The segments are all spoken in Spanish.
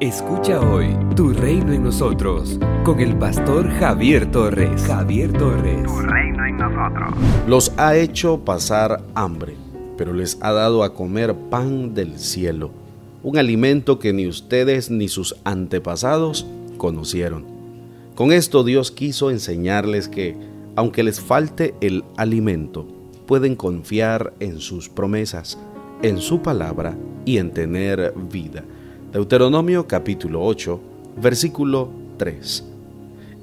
Escucha hoy Tu Reino en Nosotros con el pastor Javier Torres. Javier Torres. Tu Reino en Nosotros. Los ha hecho pasar hambre, pero les ha dado a comer pan del cielo, un alimento que ni ustedes ni sus antepasados conocieron. Con esto Dios quiso enseñarles que, aunque les falte el alimento, pueden confiar en sus promesas, en su palabra y en tener vida. Deuteronomio capítulo 8, versículo 3.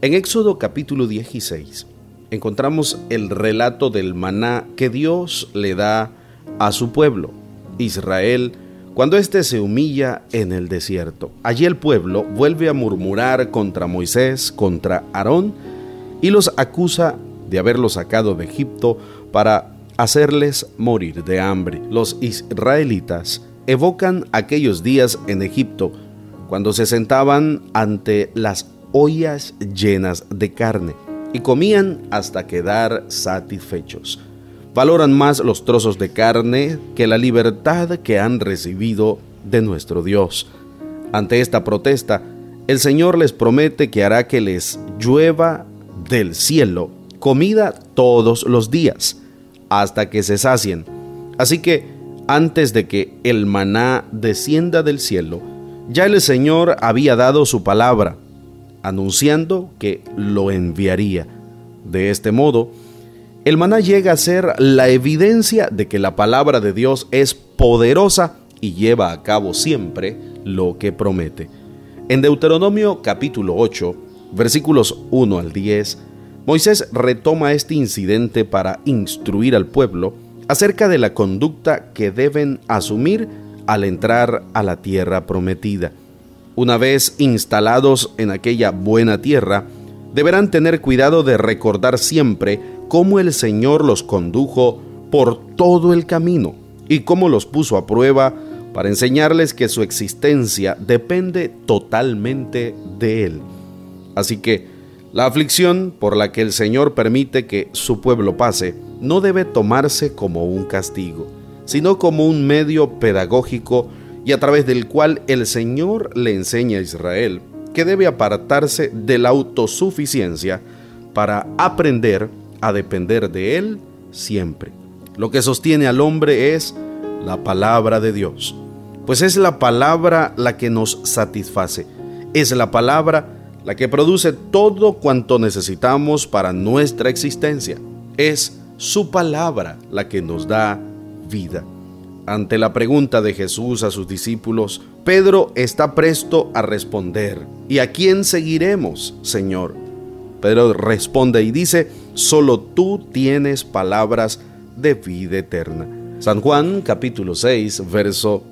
En Éxodo capítulo 16 encontramos el relato del maná que Dios le da a su pueblo, Israel, cuando éste se humilla en el desierto. Allí el pueblo vuelve a murmurar contra Moisés, contra Aarón, y los acusa de haberlos sacado de Egipto para hacerles morir de hambre. Los israelitas evocan aquellos días en Egipto, cuando se sentaban ante las ollas llenas de carne y comían hasta quedar satisfechos. Valoran más los trozos de carne que la libertad que han recibido de nuestro Dios. Ante esta protesta, el Señor les promete que hará que les llueva del cielo comida todos los días, hasta que se sacien. Así que antes de que el maná descienda del cielo, ya el Señor había dado su palabra, anunciando que lo enviaría. De este modo, el maná llega a ser la evidencia de que la palabra de Dios es poderosa y lleva a cabo siempre lo que promete. En Deuteronomio capítulo 8, versículos 1 al 10, Moisés retoma este incidente para instruir al pueblo acerca de la conducta que deben asumir al entrar a la tierra prometida. Una vez instalados en aquella buena tierra, deberán tener cuidado de recordar siempre cómo el Señor los condujo por todo el camino y cómo los puso a prueba para enseñarles que su existencia depende totalmente de Él. Así que, la aflicción por la que el Señor permite que su pueblo pase no debe tomarse como un castigo, sino como un medio pedagógico y a través del cual el Señor le enseña a Israel que debe apartarse de la autosuficiencia para aprender a depender de Él siempre. Lo que sostiene al hombre es la palabra de Dios, pues es la palabra la que nos satisface, es la palabra la que produce todo cuanto necesitamos para nuestra existencia. Es su palabra la que nos da vida. Ante la pregunta de Jesús a sus discípulos, Pedro está presto a responder, ¿y a quién seguiremos, Señor? Pedro responde y dice, solo tú tienes palabras de vida eterna. San Juan capítulo 6, verso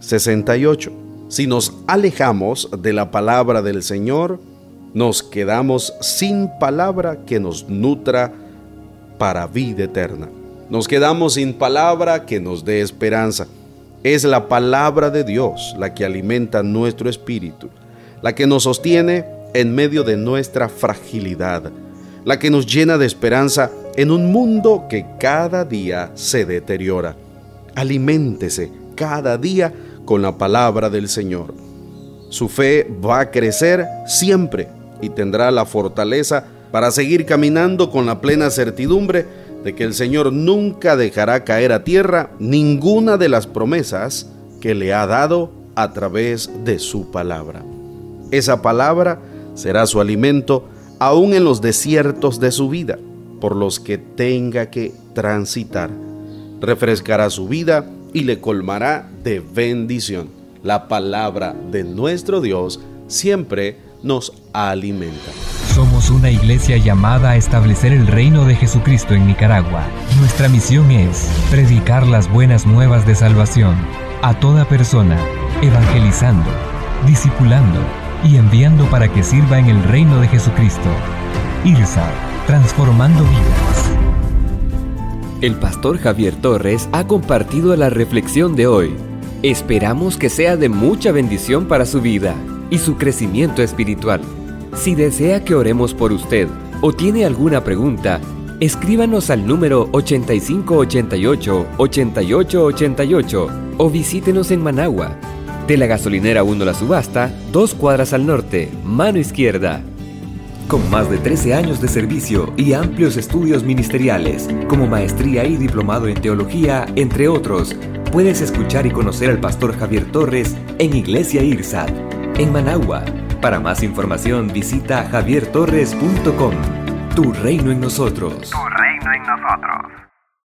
68. Si nos alejamos de la palabra del Señor, nos quedamos sin palabra que nos nutra para vida eterna. Nos quedamos sin palabra que nos dé esperanza. Es la palabra de Dios la que alimenta nuestro espíritu, la que nos sostiene en medio de nuestra fragilidad, la que nos llena de esperanza en un mundo que cada día se deteriora. Aliméntese cada día con la palabra del Señor. Su fe va a crecer siempre y tendrá la fortaleza para seguir caminando con la plena certidumbre de que el Señor nunca dejará caer a tierra ninguna de las promesas que le ha dado a través de su palabra. Esa palabra será su alimento aún en los desiertos de su vida, por los que tenga que transitar. Refrescará su vida y le colmará de bendición. La palabra de nuestro Dios siempre nos alimenta. Una iglesia llamada a establecer el reino de Jesucristo en Nicaragua. Nuestra misión es predicar las buenas nuevas de salvación a toda persona, evangelizando, discipulando y enviando para que sirva en el reino de Jesucristo. IRSA, transformando vidas. El pastor Javier Torres ha compartido la reflexión de hoy. Esperamos que sea de mucha bendición para su vida y su crecimiento espiritual. Si desea que oremos por usted o tiene alguna pregunta, escríbanos al número 8588-8888 o visítenos en Managua. De la gasolinera 1 La Subasta, dos cuadras al norte, mano izquierda. Con más de 13 años de servicio y amplios estudios ministeriales, como maestría y diplomado en teología, entre otros, puedes escuchar y conocer al pastor Javier Torres en Iglesia IRSAT, en Managua. Para más información visita javiertorres.com. Tu reino en nosotros. Tu reino en nosotros.